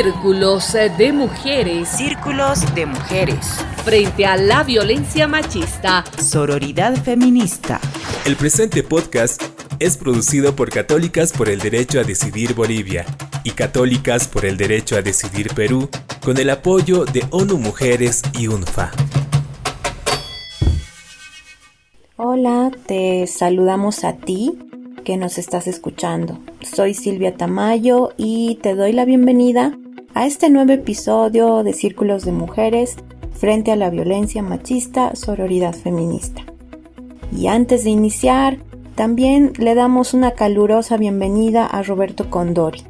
Círculos de mujeres. Círculos de mujeres. Frente a la violencia machista. Sororidad feminista. El presente podcast es producido por Católicas por el Derecho a Decidir Bolivia y Católicas por el Derecho a Decidir Perú con el apoyo de ONU Mujeres y UNFA. Hola, te saludamos a ti que nos estás escuchando. Soy Silvia Tamayo y te doy la bienvenida a este nuevo episodio de Círculos de Mujeres frente a la violencia machista, sororidad feminista. Y antes de iniciar, también le damos una calurosa bienvenida a Roberto Condori.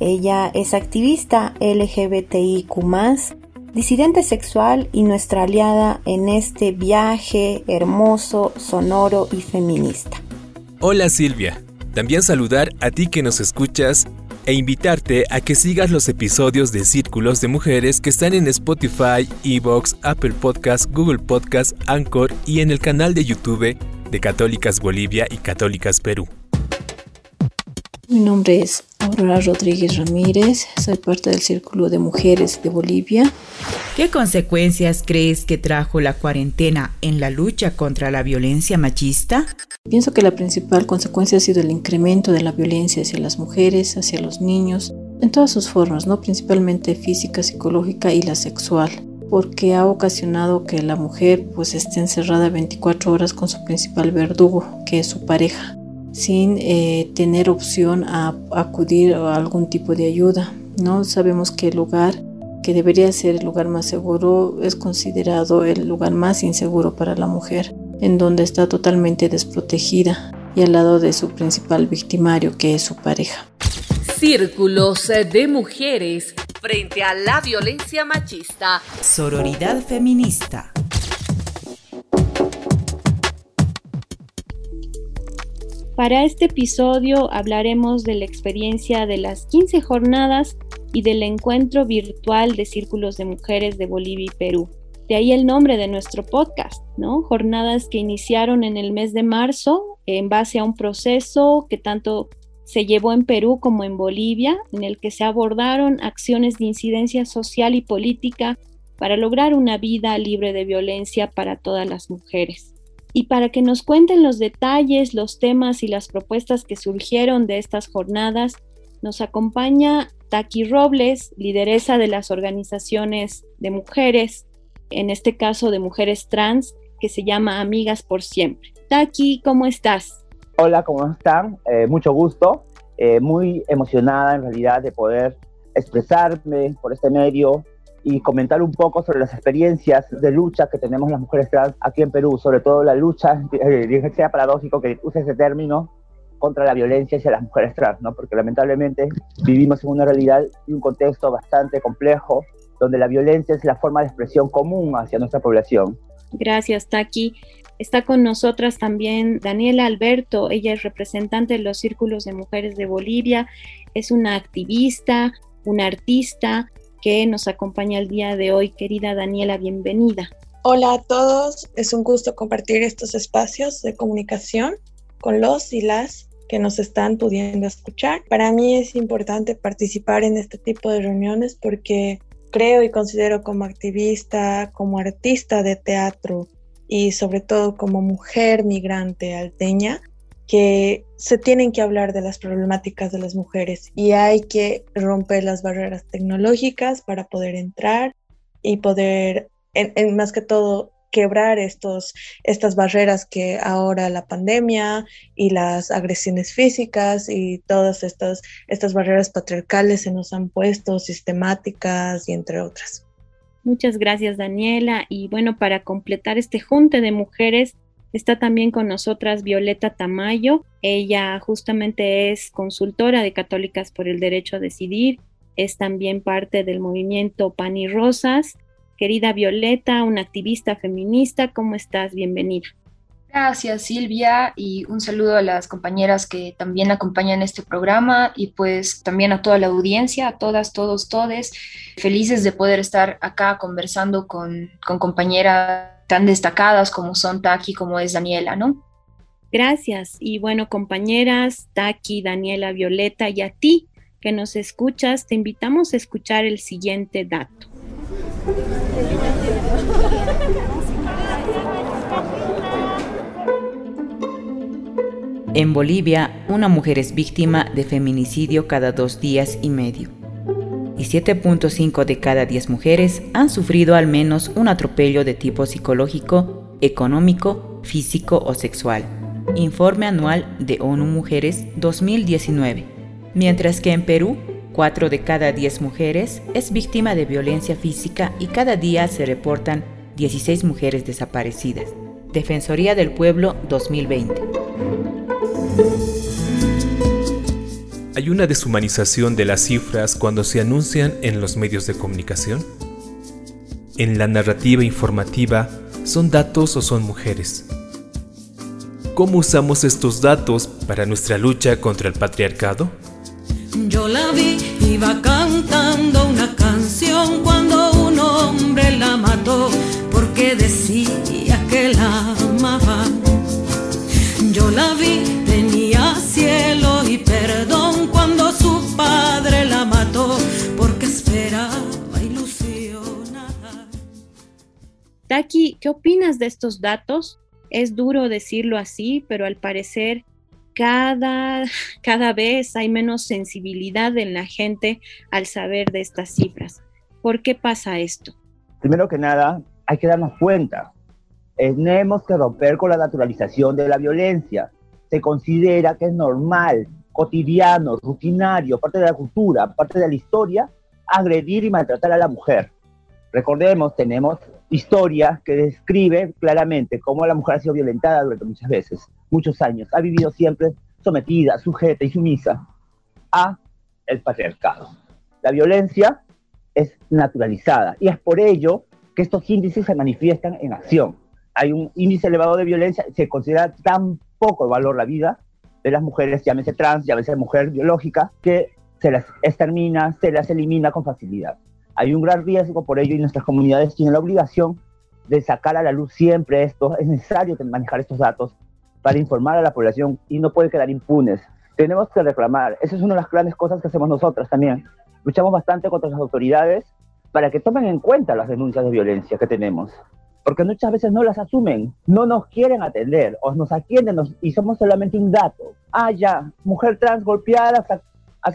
Ella es activista LGBTIQ, disidente sexual y nuestra aliada en este viaje hermoso, sonoro y feminista. Hola Silvia, también saludar a ti que nos escuchas e invitarte a que sigas los episodios de Círculos de Mujeres que están en Spotify, Evox, Apple Podcasts, Google Podcasts, Anchor y en el canal de YouTube de Católicas Bolivia y Católicas Perú. Mi nombre es Aurora Rodríguez Ramírez, soy parte del Círculo de Mujeres de Bolivia. ¿Qué consecuencias crees que trajo la cuarentena en la lucha contra la violencia machista? Pienso que la principal consecuencia ha sido el incremento de la violencia hacia las mujeres, hacia los niños, en todas sus formas, ¿no? principalmente física, psicológica y la sexual porque ha ocasionado que la mujer pues esté encerrada 24 horas con su principal verdugo, que es su pareja sin eh, tener opción a acudir a algún tipo de ayuda. No sabemos que el lugar que debería ser el lugar más seguro es considerado el lugar más inseguro para la mujer, en donde está totalmente desprotegida y al lado de su principal victimario que es su pareja. Círculos de mujeres frente a la violencia machista. Sororidad feminista. Para este episodio hablaremos de la experiencia de las 15 jornadas y del encuentro virtual de círculos de mujeres de Bolivia y Perú. De ahí el nombre de nuestro podcast, ¿no? Jornadas que iniciaron en el mes de marzo en base a un proceso que tanto se llevó en Perú como en Bolivia, en el que se abordaron acciones de incidencia social y política para lograr una vida libre de violencia para todas las mujeres. Y para que nos cuenten los detalles, los temas y las propuestas que surgieron de estas jornadas, nos acompaña Taki Robles, lideresa de las organizaciones de mujeres, en este caso de mujeres trans, que se llama Amigas por Siempre. Taki, ¿cómo estás? Hola, ¿cómo están? Eh, mucho gusto, eh, muy emocionada en realidad de poder expresarme por este medio y comentar un poco sobre las experiencias de lucha que tenemos las mujeres trans aquí en Perú, sobre todo la lucha, eh, sea paradójico que use ese término, contra la violencia hacia las mujeres trans, ¿no? porque lamentablemente vivimos en una realidad y un contexto bastante complejo, donde la violencia es la forma de expresión común hacia nuestra población. Gracias, Taki. Está con nosotras también Daniela Alberto, ella es representante de los Círculos de Mujeres de Bolivia, es una activista, una artista, que nos acompaña el día de hoy. Querida Daniela, bienvenida. Hola a todos, es un gusto compartir estos espacios de comunicación con los y las que nos están pudiendo escuchar. Para mí es importante participar en este tipo de reuniones porque creo y considero como activista, como artista de teatro y sobre todo como mujer migrante alteña, que se tienen que hablar de las problemáticas de las mujeres y hay que romper las barreras tecnológicas para poder entrar y poder, en, más que todo, quebrar estos, estas barreras que ahora la pandemia y las agresiones físicas y todas estas, estas barreras patriarcales se nos han puesto, sistemáticas y entre otras. Muchas gracias Daniela. Y bueno, para completar este junte de mujeres, Está también con nosotras Violeta Tamayo. Ella justamente es consultora de Católicas por el Derecho a Decidir. Es también parte del movimiento Pan y Rosas. Querida Violeta, una activista feminista, ¿cómo estás? Bienvenida. Gracias Silvia y un saludo a las compañeras que también acompañan este programa y pues también a toda la audiencia, a todas, todos, todes. Felices de poder estar acá conversando con, con compañeras tan destacadas como son Taki, como es Daniela, ¿no? Gracias. Y bueno, compañeras, Taki, Daniela, Violeta y a ti que nos escuchas, te invitamos a escuchar el siguiente dato. En Bolivia, una mujer es víctima de feminicidio cada dos días y medio. Y 7.5 de cada 10 mujeres han sufrido al menos un atropello de tipo psicológico, económico, físico o sexual. Informe anual de ONU Mujeres 2019. Mientras que en Perú, 4 de cada 10 mujeres es víctima de violencia física y cada día se reportan 16 mujeres desaparecidas. Defensoría del Pueblo 2020. ¿Hay una deshumanización de las cifras cuando se anuncian en los medios de comunicación? En la narrativa informativa, ¿son datos o son mujeres? ¿Cómo usamos estos datos para nuestra lucha contra el patriarcado? Yo la vi, iba cantando una canción cuando un hombre la mató porque decía que la amaba. Yo la vi, y perdón cuando su padre la mató porque esperaba ilusionada. Taki, ¿qué opinas de estos datos? Es duro decirlo así, pero al parecer cada, cada vez hay menos sensibilidad en la gente al saber de estas cifras. ¿Por qué pasa esto? Primero que nada, hay que darnos cuenta tenemos que romper con la naturalización de la violencia. Se considera que es normal, cotidiano, rutinario, parte de la cultura, parte de la historia, agredir y maltratar a la mujer. Recordemos, tenemos historia que describe claramente cómo la mujer ha sido violentada durante muchas veces, muchos años. Ha vivido siempre sometida, sujeta y sumisa a el patriarcado. La violencia es naturalizada y es por ello que estos índices se manifiestan en acción hay un índice elevado de violencia, se considera tan poco valor la vida de las mujeres, llámese trans, llámese mujer biológica, que se las extermina, se las elimina con facilidad. Hay un gran riesgo por ello y nuestras comunidades tienen la obligación de sacar a la luz siempre esto. Es necesario manejar estos datos para informar a la población y no puede quedar impunes. Tenemos que reclamar. Esa es una de las grandes cosas que hacemos nosotras también. Luchamos bastante contra las autoridades para que tomen en cuenta las denuncias de violencia que tenemos porque muchas veces no las asumen, no nos quieren atender o nos atienden y somos solamente un dato. Ah, ya, mujer trans golpeada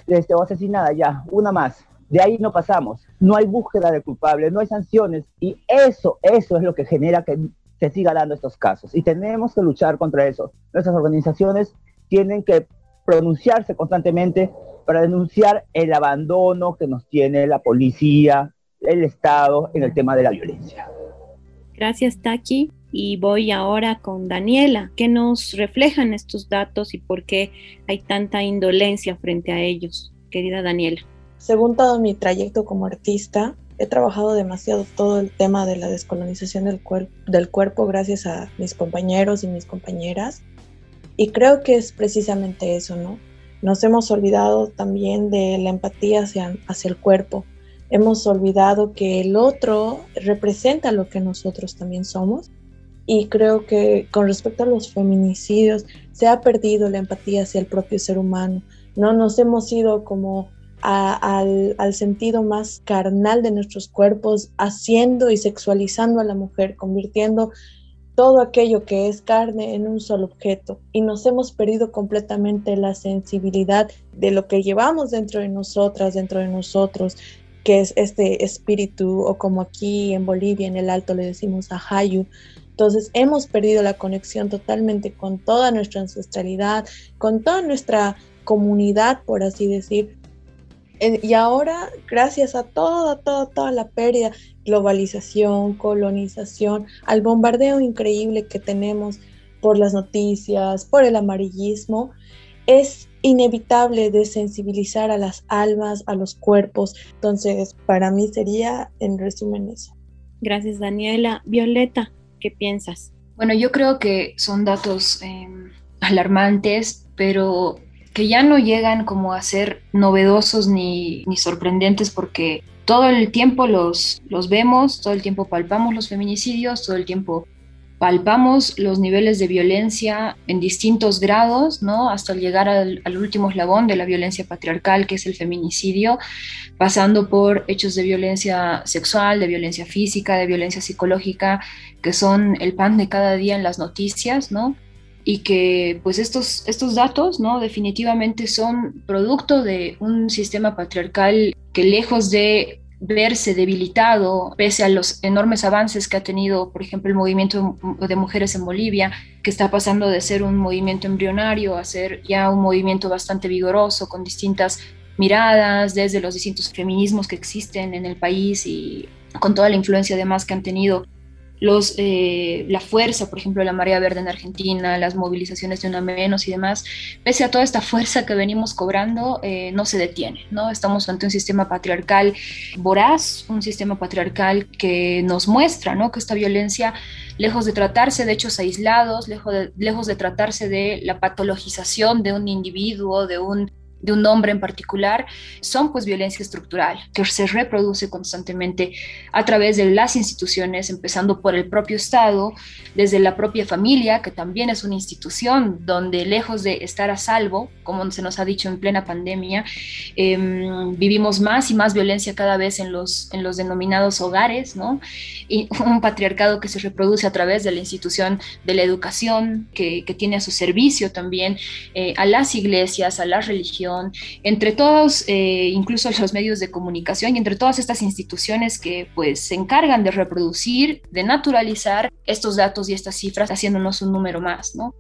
este, o asesinada, ya, una más. De ahí no pasamos. No hay búsqueda de culpables, no hay sanciones y eso, eso es lo que genera que se siga dando estos casos y tenemos que luchar contra eso. Nuestras organizaciones tienen que pronunciarse constantemente para denunciar el abandono que nos tiene la policía, el Estado en el tema de la violencia. Gracias, Taki. Y voy ahora con Daniela. ¿Qué nos reflejan estos datos y por qué hay tanta indolencia frente a ellos? Querida Daniela. Según todo mi trayecto como artista, he trabajado demasiado todo el tema de la descolonización del, cuerpo gracias a mis compañeros y mis compañeras. Y creo que es precisamente eso, ¿no? Nos hemos olvidado también de la empatía hacia el cuerpo, hemos olvidado que el otro representa lo que nosotros también somos. Y creo que con respecto a los feminicidios se ha perdido la empatía hacia el propio ser humano. No nos hemos ido como al, al, sentido más carnal de nuestros cuerpos, haciendo y sexualizando a la mujer, convirtiendo todo aquello que es carne en un solo objeto. Y nos hemos perdido completamente la sensibilidad de lo que llevamos dentro de nosotras, dentro de nosotros, que es este espíritu, o como aquí en Bolivia, en el Alto, le decimos Ahayu. Entonces hemos perdido la conexión totalmente con toda nuestra ancestralidad, con toda nuestra comunidad, por así decir. Y ahora, gracias a toda, toda, toda la pérdida, globalización, colonización, al bombardeo increíble que tenemos por las noticias, por el amarillismo, es inevitable de sensibilizar a las almas, a los cuerpos. Entonces, para mí sería en resumen eso. Gracias, Daniela. Violeta, ¿qué piensas? Bueno, yo creo que son datos em, alarmantes, pero que ya no llegan como a ser novedosos ni, ni sorprendentes porque todo el tiempo los, los vemos, todo el tiempo palpamos los feminicidios, todo el tiempo palpamos los niveles de violencia en distintos grados, ¿no? Hasta llegar al, último eslabón de la violencia patriarcal, que es el feminicidio, pasando por hechos de violencia sexual, de violencia física, de violencia psicológica, que son el pan de cada día en las noticias, ¿no? Y que pues estos, estos datos, ¿no? Definitivamente son producto de un sistema patriarcal que lejos de verse debilitado pese a los enormes avances que ha tenido, por ejemplo, el movimiento de mujeres en Bolivia, que está pasando de ser un movimiento embrionario a ser ya un movimiento bastante vigoroso, con distintas miradas desde los distintos feminismos que existen en el país y con toda la influencia además que han tenido los, eh, la fuerza, por ejemplo, la marea verde en Argentina, las movilizaciones de una menos y demás, pese a toda esta fuerza que venimos cobrando, eh, no se detiene, ¿no? Estamos ante un sistema patriarcal voraz, un sistema patriarcal que nos muestra, ¿no? Que esta violencia, lejos de tratarse de hechos aislados, lejos de, lejos de tratarse de la patologización de un individuo, de un de un hombre en particular, son pues violencia estructural que se reproduce constantemente a través de las instituciones, empezando por el propio Estado, desde la propia familia, que también es una institución donde lejos de estar a salvo, como se nos ha dicho en plena pandemia, em, vivimos más y más violencia cada vez en los, en los denominados hogares, ¿no? Y un patriarcado que se reproduce a través de la institución de la educación, que, que tiene a su servicio también eh, a las iglesias, a la entre todos, eh, incluso los medios de comunicación y entre todas estas instituciones que pues se encargan de reproducir, de naturalizar estos datos y estas cifras, haciéndonos un número más, ¿no?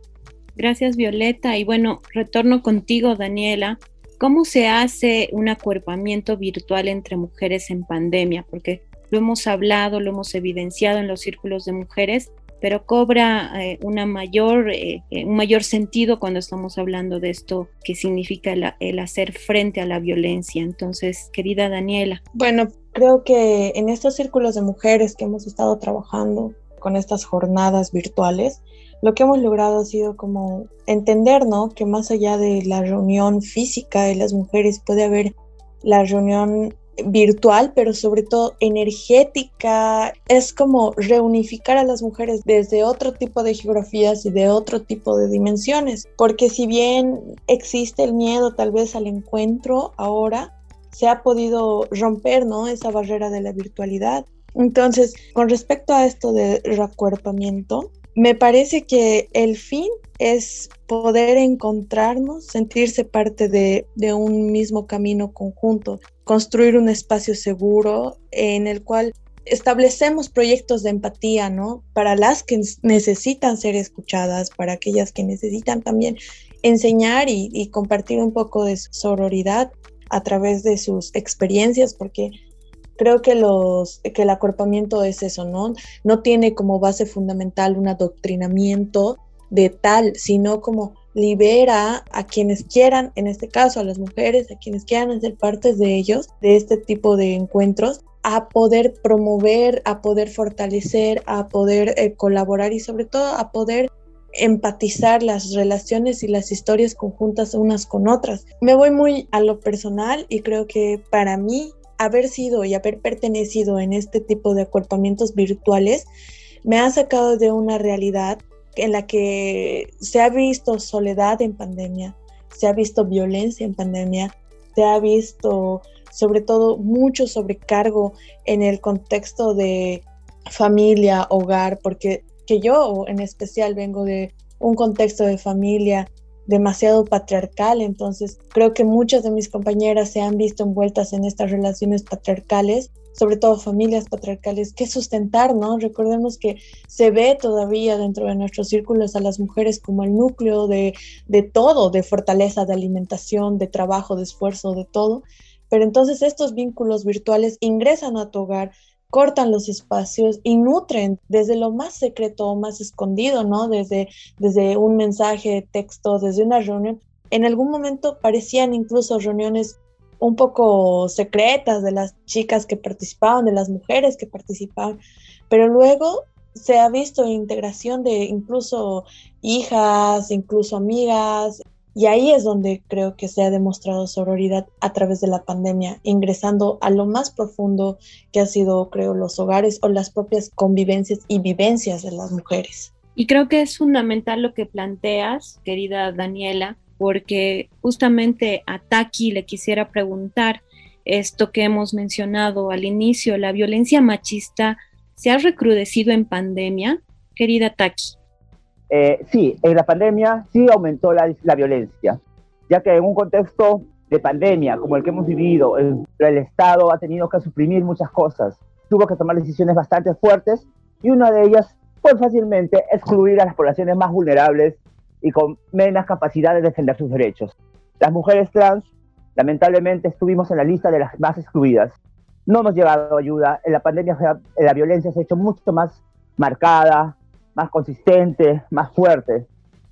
Gracias, Violeta. Y bueno, retorno contigo, Daniela. ¿Cómo se hace un acuerpamiento virtual entre mujeres en pandemia? Porque lo hemos hablado, lo hemos evidenciado en los círculos de mujeres, pero cobra eh, una mayor, eh, eh, un mayor sentido cuando estamos hablando de esto que significa el hacer frente a la violencia. Entonces, querida Daniela. Bueno, creo que en estos círculos de mujeres que hemos estado trabajando con estas jornadas virtuales, lo que hemos logrado ha sido como entender, ¿no? Que más allá de la reunión física de las mujeres puede haber la reunión virtual, pero sobre todo energética. Es como reunificar a las mujeres desde otro tipo de geografías y de otro tipo de dimensiones, porque si bien existe el miedo tal vez al encuentro ahora, se ha podido romper, ¿no? Esa barrera de la virtualidad. Entonces, con respecto a esto de recuerpamiento, me parece que el fin es poder encontrarnos, sentirse parte de, un mismo camino conjunto, construir un espacio seguro en el cual establecemos proyectos de empatía, ¿no? Para las que necesitan ser escuchadas, para aquellas que necesitan también enseñar y, compartir un poco de sororidad a través de sus experiencias, porque creo que, los, que el acorpamiento es eso, ¿no? No tiene como base fundamental un adoctrinamiento de tal, sino como libera a quienes quieran, en este caso a las mujeres, a quienes quieran ser partes de ellos, de este tipo de encuentros, a poder promover, a poder fortalecer, a poder eh, colaborar y sobre todo a poder empatizar las relaciones y las historias conjuntas unas con otras. Me voy muy a lo personal y creo que para mí haber sido y haber pertenecido en este tipo de acuerpamientos virtuales me ha sacado de una realidad en la que se ha visto soledad en pandemia, se ha visto violencia en pandemia, se ha visto sobre todo mucho sobrecargo en el contexto de familia, hogar, porque que yo en especial vengo de un contexto de familia demasiado patriarcal, entonces creo que muchas de mis compañeras se han visto envueltas en estas relaciones patriarcales, sobre todo familias patriarcales, que sustentar, ¿no? Recordemos que se ve todavía dentro de nuestros círculos a las mujeres como el núcleo de, de todo, de fortaleza, de alimentación, de trabajo, de esfuerzo, de todo, pero entonces estos vínculos virtuales ingresan a tu hogar, cortan los espacios y nutren desde lo más secreto o más escondido, ¿no? Desde, desde un mensaje texto, desde una reunión. En algún momento parecían incluso reuniones un poco secretas de las chicas que participaban, de las mujeres que participaban, pero luego se ha visto integración de incluso hijas, incluso amigas, Y ahí es donde creo que se ha demostrado sororidad a través de la pandemia, ingresando a lo más profundo que ha sido, creo, los hogares o las propias convivencias y vivencias de las mujeres. Y creo que es fundamental lo que planteas, querida Daniela, porque justamente a Taki le quisiera preguntar esto que hemos mencionado al inicio, la violencia machista se ha recrudecido en pandemia, querida Taki. Eh, sí, en la pandemia sí aumentó la, la, violencia, ya que en un contexto de pandemia como el que hemos vivido, el, el, Estado ha tenido que suprimir muchas cosas, tuvo que tomar decisiones bastante fuertes y una de ellas fue fácilmente excluir a las poblaciones más vulnerables y con menos capacidad de defender sus derechos. Las mujeres trans, lamentablemente, estuvimos en la lista de las más excluidas. No hemos llevado ayuda. En la pandemia la violencia se ha hecho mucho más marcada, más consistente, más fuerte,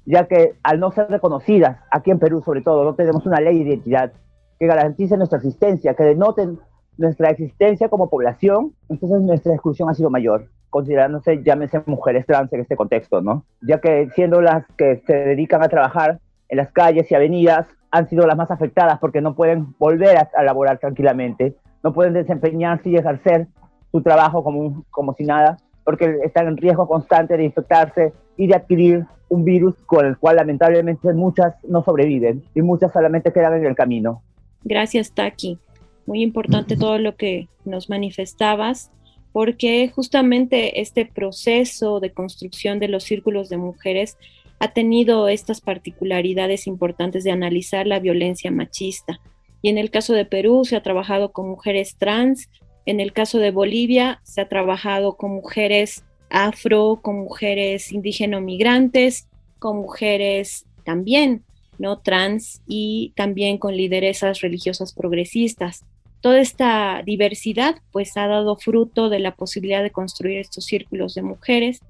ya que al no ser reconocidas, aquí en Perú sobre todo, no tenemos una ley de identidad que garantice nuestra existencia, que denoten nuestra existencia como población, entonces nuestra exclusión ha sido mayor, considerándose, llámese mujeres trans en este contexto, ¿no? Ya que siendo las que se dedican a trabajar en las calles y avenidas, han sido las más afectadas porque no pueden volver a, a laborar tranquilamente, no pueden desempeñarse y ejercer su trabajo como, como si nada, porque están en riesgo constante de infectarse y de adquirir un virus con el cual lamentablemente muchas no sobreviven y muchas solamente quedan en el camino. Gracias, Taki. Muy importante todo lo que nos manifestabas, porque justamente este proceso de construcción de los círculos de mujeres ha tenido estas particularidades importantes de analizar la violencia machista. Y en el caso de Perú se ha trabajado con mujeres trans, en el caso de Bolivia, se ha trabajado con mujeres afro, con mujeres indígena migrantes, con mujeres también no trans y también con lideresas religiosas progresistas. Toda esta diversidad pues ha dado fruto de la posibilidad de construir estos círculos de mujeres.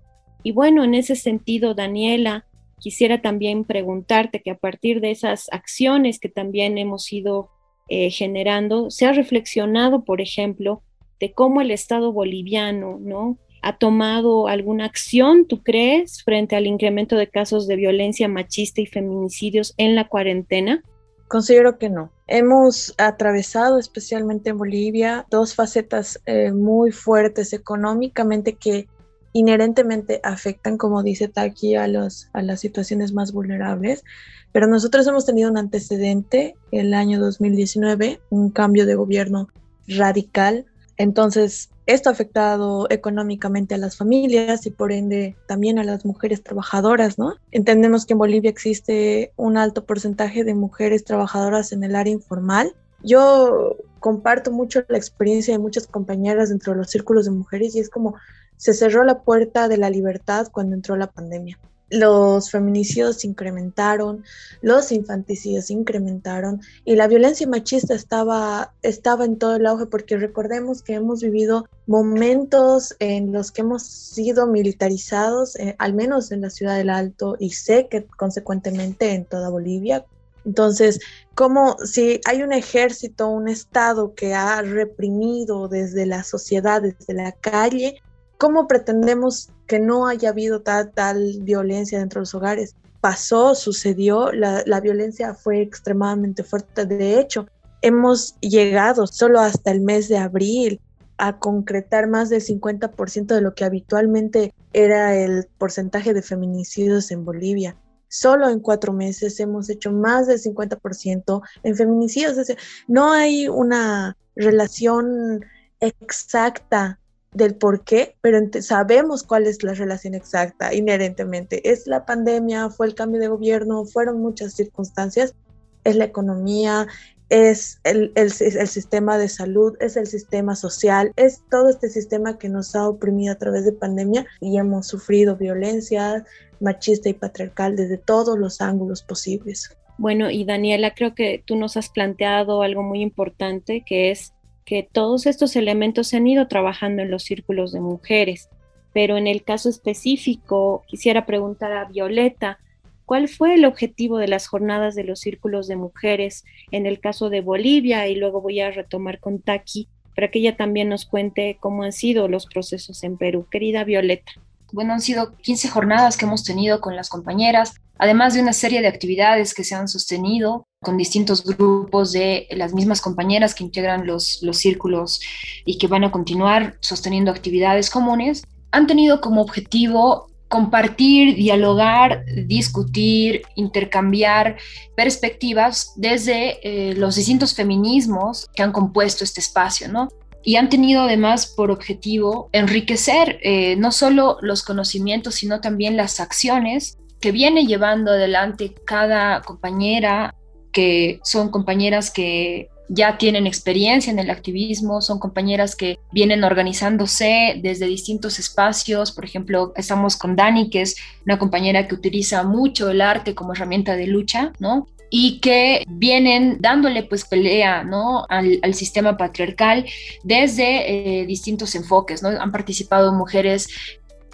Y bueno, en ese sentido, Daniela, quisiera también preguntarte que a partir de esas acciones que también hemos ido eh, generando, se ha reflexionado, por ejemplo, de cómo el Estado boliviano, ¿no? ¿Ha tomado alguna acción, tú crees, frente al incremento de casos de violencia machista y feminicidios en la cuarentena? Considero que no. Hemos atravesado, especialmente en Bolivia, dos facetas eh, muy fuertes económicamente que inherentemente afectan, como dice Taki, a, los, a las situaciones más vulnerables. Pero nosotros hemos tenido un antecedente el año 2019, un cambio de gobierno radical entonces, esto ha afectado económicamente a las familias y por ende también a las mujeres trabajadoras, ¿no? Entendemos que en Bolivia existe un alto porcentaje de mujeres trabajadoras en el área informal. Yo comparto mucho la experiencia de muchas compañeras dentro de los círculos de mujeres y es como se cerró la puerta de la libertad cuando entró la pandemia los feminicidios incrementaron, los infanticidios incrementaron y la violencia machista estaba, estaba en todo el auge porque recordemos que hemos vivido momentos en los que hemos sido militarizados, eh, al menos en la ciudad del Alto y sé que consecuentemente en toda Bolivia. Entonces, como si hay un ejército, un Estado que ha reprimido desde la sociedad, desde la calle, ¿cómo pretendemos que no haya habido tal, tal violencia dentro de los hogares? Pasó, sucedió, la, la violencia fue extremadamente fuerte. De hecho, hemos llegado solo hasta el mes de abril a concretar más del 50% de lo que habitualmente era el porcentaje de feminicidios en Bolivia. Solo en cuatro meses hemos hecho más del 50% en feminicidios. no hay una relación exacta del por qué, pero sabemos cuál es la relación exacta inherentemente. Es la pandemia, fue el cambio de gobierno, fueron muchas circunstancias, es la economía, es el, el, el, sistema de salud, es el sistema social, es todo este sistema que nos ha oprimido a través de pandemia y hemos sufrido violencia machista y patriarcal desde todos los ángulos posibles. Bueno, y Daniela, creo que tú nos has planteado algo muy importante que es que todos estos elementos se han ido trabajando en los círculos de mujeres, pero en el caso específico quisiera preguntar a Violeta, ¿cuál fue el objetivo de las jornadas de los círculos de mujeres en el caso de Bolivia? Y luego voy a retomar con Taki para que ella también nos cuente cómo han sido los procesos en Perú. Querida Violeta. Bueno, han sido 15 jornadas que hemos tenido con las compañeras, además de una serie de actividades que se han sostenido con distintos grupos de las mismas compañeras que integran los, los círculos y que van a continuar sosteniendo actividades comunes, han tenido como objetivo compartir, dialogar, discutir, intercambiar perspectivas desde eh, los distintos feminismos que han compuesto este espacio, ¿no? Y han tenido además por objetivo enriquecer eh, no solo los conocimientos, sino también las acciones que viene llevando adelante cada compañera, que son compañeras que ya tienen experiencia en el activismo, son compañeras que vienen organizándose desde distintos espacios. Por ejemplo, estamos con Dani, que es una compañera que utiliza mucho el arte como herramienta de lucha, ¿no? Y que vienen dándole pues pelea al, sistema patriarcal desde eh, distintos enfoques. ¿no? Han participado mujeres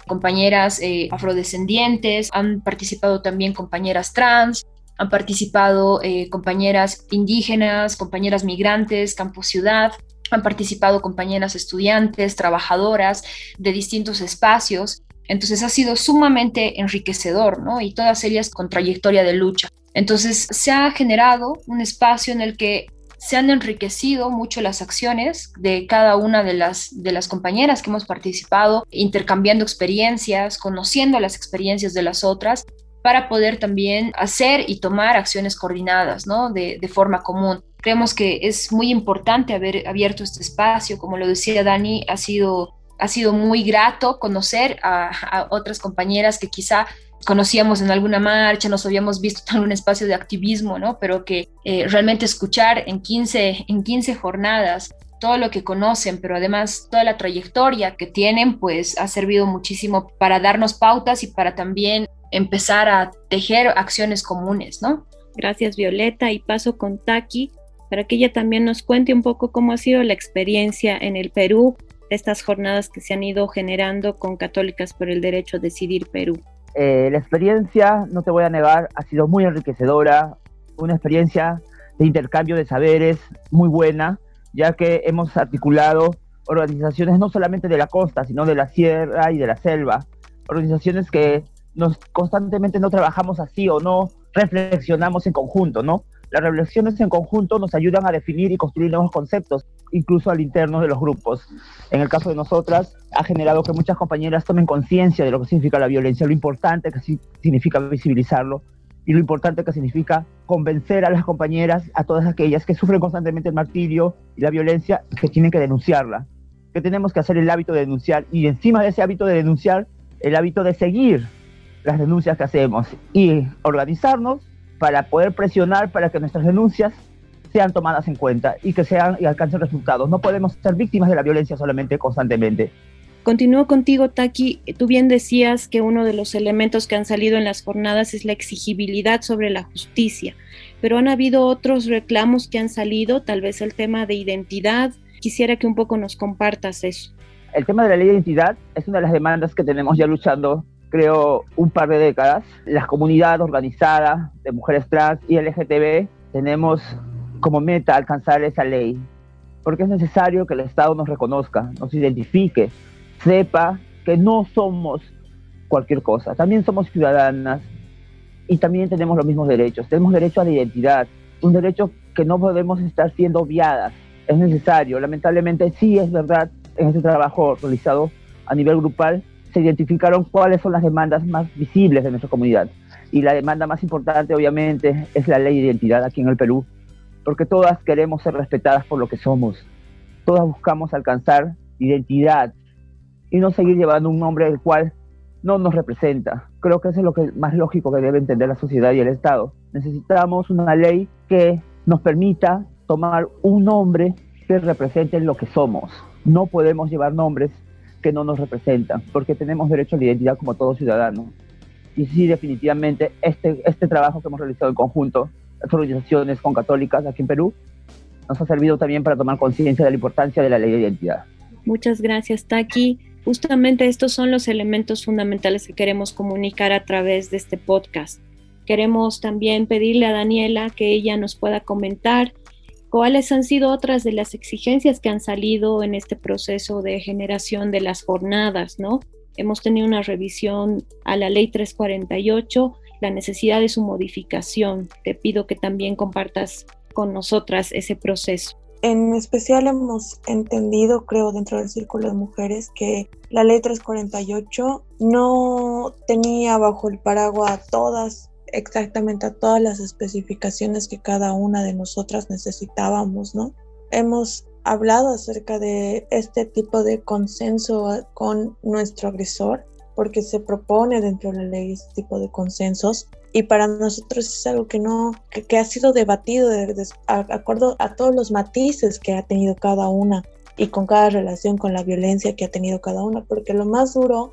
compañeras eh, afrodescendientes, han participado también compañeras trans, han participado eh, compañeras indígenas, compañeras migrantes, Campo Ciudad, han participado compañeras estudiantes, trabajadoras de distintos espacios. Entonces ha sido sumamente enriquecedor, ¿no? Y todas ellas con trayectoria de lucha. Entonces se ha generado un espacio en el que se han enriquecido mucho las acciones de cada una de las, compañeras que hemos participado, intercambiando experiencias, conociendo las experiencias de las otras para poder también hacer y tomar acciones coordinadas, ¿no? De, forma común. Creemos que es muy importante haber abierto este espacio, como lo decía Dani, ha sido, ha sido muy grato conocer a, otras compañeras que quizá conocíamos en alguna marcha, nos habíamos visto en un espacio de activismo, ¿no? Pero que eh, realmente escuchar en 15, en 15 jornadas todo lo que conocen, pero además toda la trayectoria que tienen, pues ha servido muchísimo para darnos pautas y para también empezar a tejer acciones comunes, ¿no? Gracias Violeta y paso con Taki para que ella también nos cuente un poco cómo ha sido la experiencia en el Perú estas jornadas que se han ido generando con Católicas por el Derecho a Decidir Perú. Eh, la experiencia, no te voy a negar, ha sido muy enriquecedora, una experiencia de intercambio de saberes muy buena, ya que hemos articulado organizaciones no solamente de la costa, sino de la sierra y de la selva, organizaciones que nos constantemente no trabajamos así o no reflexionamos en conjunto, ¿no? Las reflexiones en conjunto nos ayudan a definir y construir nuevos conceptos, incluso al interno de los grupos. En el caso de nosotras, ha generado que muchas compañeras tomen conciencia de lo que significa la violencia, lo importante que significa visibilizarlo y lo importante que significa convencer a las compañeras, a todas aquellas que sufren constantemente el martirio y la violencia, que tienen que denunciarla, que tenemos que hacer el hábito de denunciar y encima de ese hábito de denunciar, el hábito de seguir las denuncias que hacemos y organizarnos para poder presionar para que nuestras denuncias sean tomadas en cuenta y que sean y alcancen resultados. No podemos ser víctimas de la violencia solamente constantemente. Continúo contigo, Taki. Tú bien decías que uno de los elementos que han salido en las jornadas es la exigibilidad sobre la justicia, pero han habido otros reclamos que han salido, tal vez el tema de identidad. Quisiera que un poco nos compartas eso. El tema de la ley de identidad es una de las demandas que tenemos ya luchando creo, un par de décadas, las comunidades organizadas de mujeres trans y LGTB tenemos como meta alcanzar esa ley, porque es necesario que el Estado nos reconozca, nos identifique, sepa que no somos cualquier cosa, también somos ciudadanas y también tenemos los mismos derechos, tenemos derecho a la identidad, un derecho que no podemos estar siendo obviadas, es necesario, lamentablemente sí es verdad en ese trabajo realizado a nivel grupal, se identificaron cuáles son las demandas más visibles de nuestra comunidad. Y la demanda más importante, obviamente, es la ley de identidad aquí en el Perú, porque todas queremos ser respetadas por lo que somos. Todas buscamos alcanzar identidad y no seguir llevando un nombre del cual no nos representa. Creo que eso es lo que más lógico que debe entender la sociedad y el Estado. Necesitamos una ley que nos permita tomar un nombre que represente lo que somos. No podemos llevar nombres que no nos representan, porque tenemos derecho a la identidad como todo ciudadano. Y sí, definitivamente, este, este trabajo que hemos realizado en conjunto, organizaciones con católicas aquí en Perú, nos ha servido también para tomar conciencia de la importancia de la ley de identidad. Muchas gracias, Taki. Justamente estos son los elementos fundamentales que queremos comunicar a través de este podcast. Queremos también pedirle a Daniela que ella nos pueda comentar ¿Cuáles han sido otras de las exigencias que han salido en este proceso de generación de las jornadas, no? hemos tenido una revisión a la ley 348, la necesidad de su modificación. Te pido que también compartas con nosotras ese proceso. En especial hemos entendido, creo, dentro del Círculo de Mujeres, que la ley 348 no tenía bajo el paraguas todas, exactamente a todas las especificaciones que cada una de nosotras necesitábamos, ¿no? Hemos hablado acerca de este tipo de consenso con nuestro agresor, porque se propone dentro de la ley este tipo de consensos y para nosotros es algo que no que, ha sido debatido de, acuerdo a todos los matices que ha tenido cada una y con cada relación con la violencia que ha tenido cada una porque lo más duro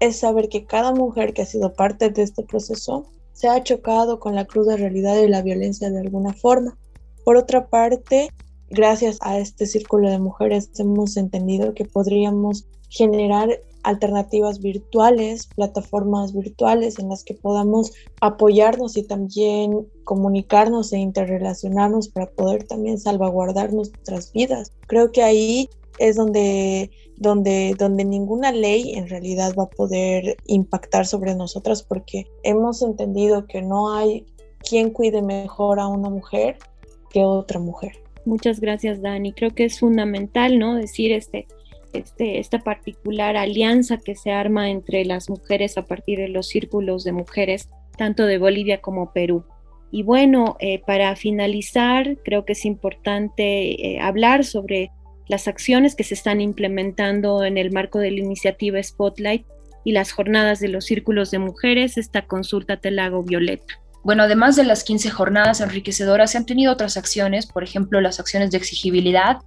es saber que cada mujer que ha sido parte de este proceso se ha chocado con la cruda realidad de la violencia de alguna forma. Por otra parte, gracias a este círculo de mujeres hemos entendido que podríamos generar alternativas virtuales, plataformas virtuales en las que podamos apoyarnos y también comunicarnos e interrelacionarnos para poder también salvaguardar nuestras vidas. Creo que ahí es donde, donde, donde ninguna ley en realidad va a poder impactar sobre nosotras porque hemos entendido que no hay quien cuide mejor a una mujer que otra mujer. Muchas gracias, Dani. Creo que es fundamental, ¿no? Decir este, este, esta particular alianza que se arma entre las mujeres a partir de los círculos de mujeres, tanto de Bolivia como Perú. Y bueno, eh, para finalizar, creo que es importante eh, hablar sobre las acciones que se están implementando en el marco de la iniciativa Spotlight y las jornadas de los círculos de mujeres, esta consulta Telago Violeta. Bueno, además de las 15 jornadas enriquecedoras, se han tenido otras acciones, por ejemplo, las acciones de exigibilidad,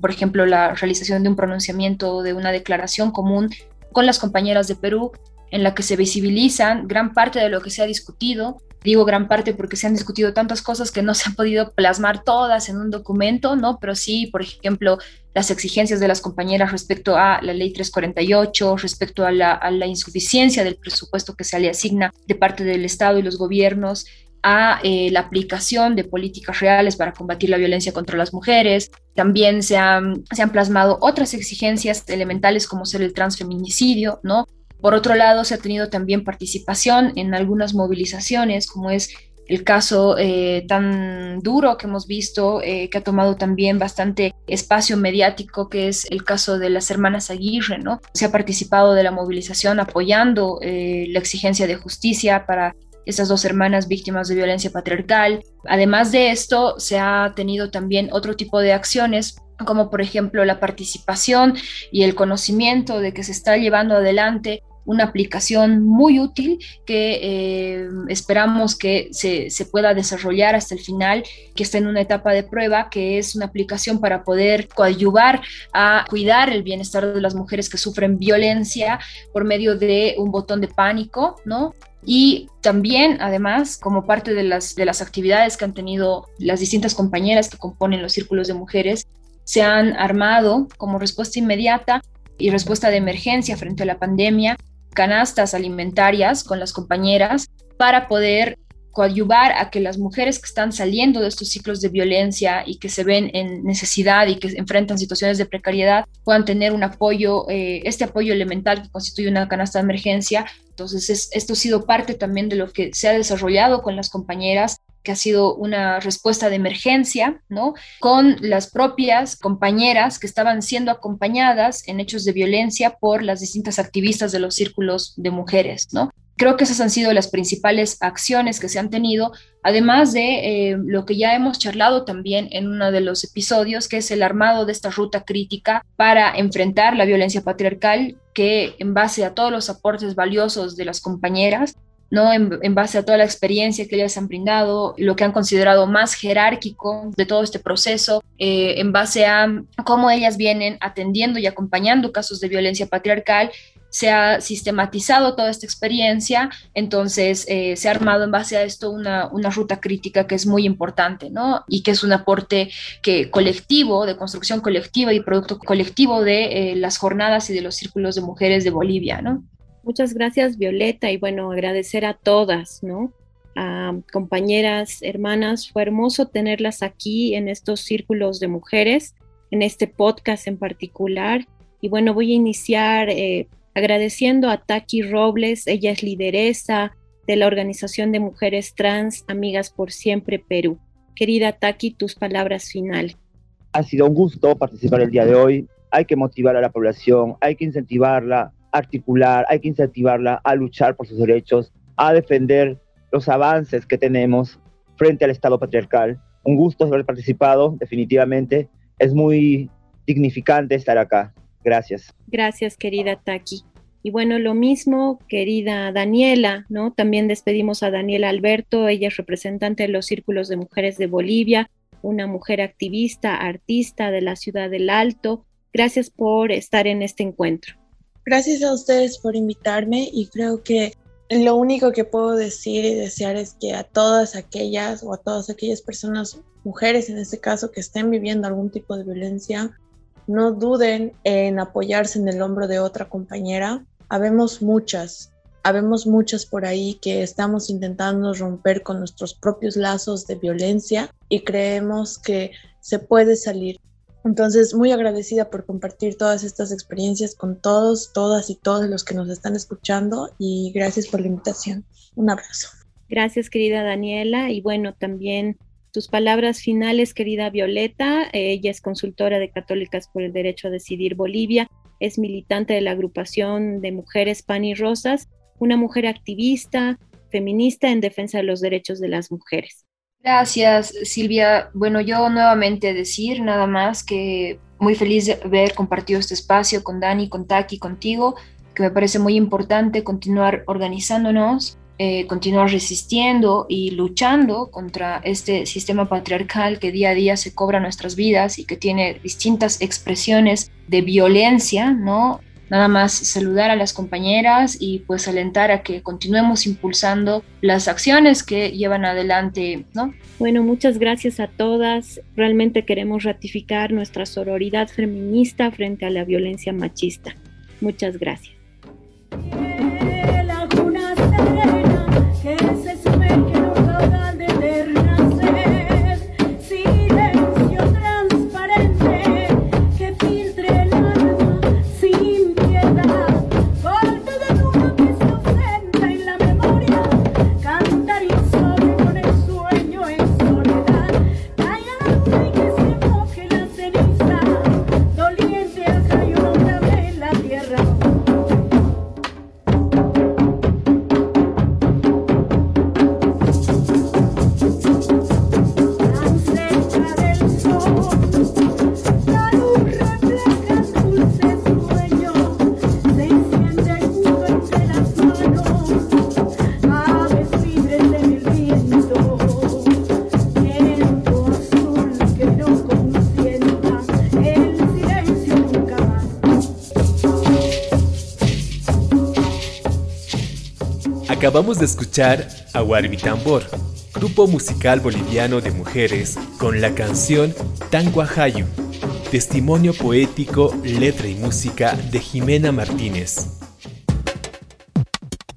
por ejemplo, la realización de un pronunciamiento de una declaración común con las compañeras de Perú, en la que se visibilizan gran parte de lo que se ha discutido. Digo gran parte porque se han discutido tantas cosas que no se han podido plasmar todas en un documento, ¿no? Pero sí, por ejemplo, las exigencias de las compañeras respecto a la ley 348, respecto a la, a la insuficiencia del presupuesto que se le asigna de parte del Estado y los gobiernos, a eh, la aplicación de políticas reales para combatir la violencia contra las mujeres. También se han, se han plasmado otras exigencias elementales como ser el transfeminicidio, ¿no? Por otro lado, se ha tenido también participación en algunas movilizaciones, como es el caso eh, tan duro que hemos visto, eh, que ha tomado también bastante espacio mediático, que es el caso de las hermanas Aguirre, ¿no? Se ha participado de la movilización apoyando la exigencia de justicia para estas dos hermanas víctimas de violencia patriarcal. Además de esto, se ha tenido también otro tipo de acciones como por ejemplo la participación y el conocimiento de que se está llevando adelante una aplicación muy útil que eh, esperamos que se, se, pueda desarrollar hasta el final, que está en una etapa de prueba, que es una aplicación para poder coadyuvar a cuidar el bienestar de las mujeres que sufren violencia por medio de un botón de pánico, ¿no? Y también, además, como parte de las, de las actividades que han tenido las distintas compañeras que componen los círculos de mujeres, se han armado como respuesta inmediata y respuesta de emergencia frente a la pandemia canastas alimentarias con las compañeras para poder coadyuvar a que las mujeres que están saliendo de estos ciclos de violencia y que se ven en necesidad y que enfrentan situaciones de precariedad puedan tener un apoyo, eh, este apoyo elemental que constituye una canasta de emergencia. Entonces, esto ha sido parte también de lo que se ha desarrollado con las compañeras que ha sido una respuesta de emergencia, ¿no? Con las propias compañeras que estaban siendo acompañadas en hechos de violencia por las distintas activistas de los círculos de mujeres, ¿no? Creo que esas han sido las principales acciones que se han tenido, además de eh, lo que ya hemos charlado también en uno de los episodios, que es el armado de esta ruta crítica para enfrentar la violencia patriarcal, que en base a todos los aportes valiosos de las compañeras, ¿no? En, base a toda la experiencia que ellas han brindado, lo que han considerado más jerárquico de todo este proceso, eh, en base a cómo ellas vienen atendiendo y acompañando casos de violencia patriarcal se ha sistematizado toda esta experiencia, entonces eh, se ha armado en base a esto una, ruta crítica que es muy importante, ¿no? Y que es un aporte que colectivo, de construcción colectiva y producto colectivo de eh, las jornadas y de los círculos de mujeres de Bolivia, ¿no? Muchas gracias, Violeta, y bueno, agradecer a todas, ¿no? Compañeras, hermanas, fue hermoso tenerlas aquí en estos círculos de mujeres, en este podcast en particular. Y bueno, voy a iniciar eh, agradeciendo a Taki Robles, ella es lideresa de la Organización de Mujeres Trans Amigas por Siempre Perú. Querida Taki, tus palabras finales. Ha sido un gusto participar el día de hoy. Hay que motivar a la población, hay que incentivarla, articular, hay que incentivarla a luchar por sus derechos, a defender los avances que tenemos frente al Estado patriarcal. Un gusto haber participado, definitivamente. Es muy dignificante estar acá. Gracias. Gracias, querida Taki. Y bueno, lo mismo, querida Daniela, ¿no? También despedimos a Daniela Alberto, ella es representante de los Círculos de Mujeres de Bolivia, una mujer activista, artista de la ciudad del Alto. Gracias por estar en este encuentro. Gracias a ustedes por invitarme y creo que lo único que puedo decir y desear es que a todas aquellas o a todas aquellas personas, mujeres en este caso, que estén viviendo algún tipo de violencia, no duden en apoyarse en el hombro de otra compañera. Habemos muchas, habemos muchas por ahí que estamos intentando romper con nuestros propios lazos de violencia y creemos que se puede salir. Entonces, muy agradecida por compartir todas estas experiencias con todos, todas y todos los que nos están escuchando y gracias por la invitación. Un abrazo. Gracias, querida Daniela. Y bueno, también tus palabras finales, querida Violeta. Ella es consultora de Católicas por el Derecho a Decidir Bolivia, es militante de la agrupación de mujeres Pan y Rosas, una mujer activista, feminista en defensa de los derechos de las mujeres. Gracias, Silvia. Bueno, yo nuevamente decir nada más que muy feliz de haber compartido este espacio con Dani, con Taki, contigo, que me parece muy importante continuar organizándonos, eh, continuar resistiendo y luchando contra este sistema patriarcal que día a día se cobra nuestras vidas y que tiene distintas expresiones de violencia, ¿no? Nada más saludar a las compañeras y pues alentar a que continuemos impulsando las acciones que llevan adelante, ¿no? Bueno, muchas gracias a todas. Realmente queremos ratificar nuestra sororidad feminista frente a la violencia machista. Muchas gracias. Acabamos de escuchar a Tambor, grupo musical boliviano de mujeres, con la canción Tanguajayu, testimonio poético, letra y música de Jimena Martínez.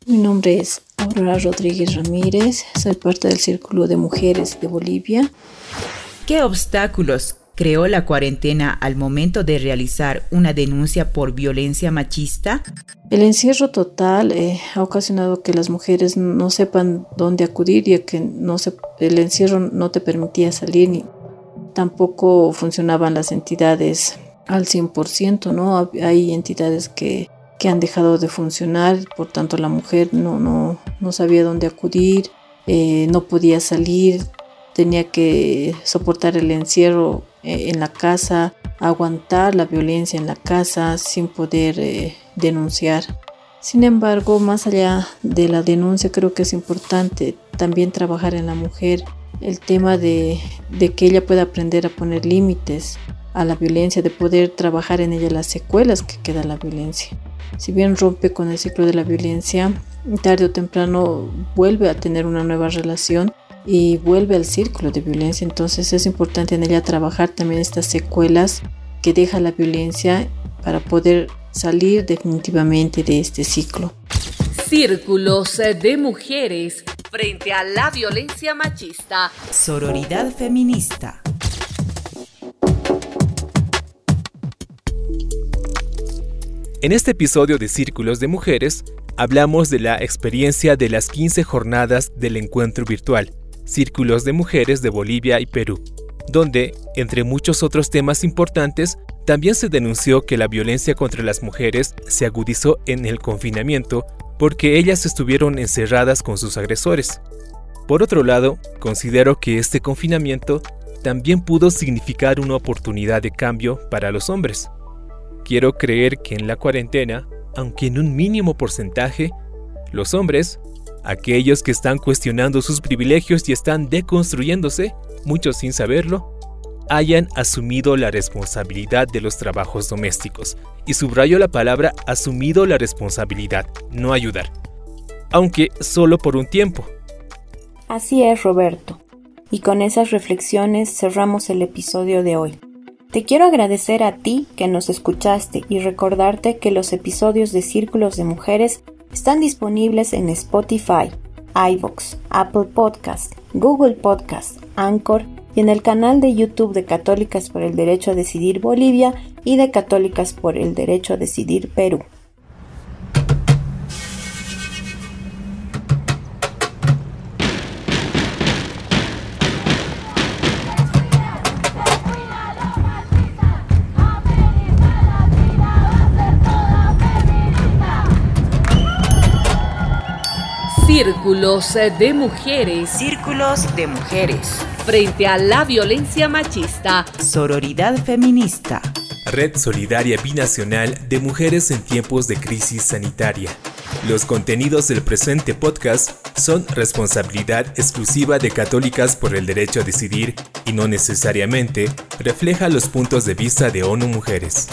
Mi nombre es Aurora Rodríguez Ramírez, soy parte del Círculo de Mujeres de Bolivia. ¿Qué obstáculos creó la cuarentena al momento de realizar una denuncia por violencia machista? El encierro total eh, ha ocasionado que las mujeres no sepan dónde acudir y que no se, el encierro no te permitía salir ni tampoco funcionaban las entidades al 100%, ¿no? Hay entidades que, que han dejado de funcionar, por tanto la mujer no, no, no sabía dónde acudir, eh, no podía salir, tenía que soportar el encierro eh, en la casa, aguantar la violencia en la casa sin poder eh, denunciar. Sin embargo, más allá de la denuncia, creo que es importante también trabajar en la mujer el tema de, de que ella pueda aprender a poner límites a la violencia, de poder trabajar en ella las secuelas que queda la violencia. Si bien rompe con el ciclo de la violencia, tarde o temprano vuelve a tener una nueva relación y vuelve al círculo de violencia. Entonces es importante en ella trabajar también estas secuelas que deja la violencia para poder salir definitivamente de este ciclo. Círculos de mujeres frente a la violencia machista. Sororidad feminista. En este episodio de Círculos de Mujeres, hablamos de la experiencia de las 15 jornadas del encuentro virtual, Círculos de Mujeres de Bolivia y Perú, donde, entre muchos otros temas importantes, también se denunció que la violencia contra las mujeres se agudizó en el confinamiento porque ellas estuvieron encerradas con sus agresores. Por otro lado, considero que este confinamiento también pudo significar una oportunidad de cambio para los hombres. Quiero creer que en la cuarentena, aunque en un mínimo porcentaje, los hombres, aquellos que están cuestionando sus privilegios y están deconstruyéndose, muchos sin saberlo, hayan asumido la responsabilidad de los trabajos domésticos. Y subrayo la palabra asumido la responsabilidad, no ayudar. Aunque solo por un tiempo. Así es, Roberto. Y con esas reflexiones cerramos el episodio de hoy. Te quiero agradecer a ti que nos escuchaste y recordarte que los episodios de Círculos de Mujeres están disponibles en Spotify, iVoox, Apple Podcast, Google Podcast, Anchor y en el canal de YouTube de Católicas por el Derecho a Decidir Bolivia y de Católicas por el Derecho a Decidir Perú. Círculos de mujeres. Círculos de mujeres. Frente a la violencia machista. Sororidad feminista. Red Solidaria Binacional de Mujeres en tiempos de crisis sanitaria. Los contenidos del presente podcast son responsabilidad exclusiva de Católicas por el Derecho a Decidir y no necesariamente refleja los puntos de vista de ONU Mujeres.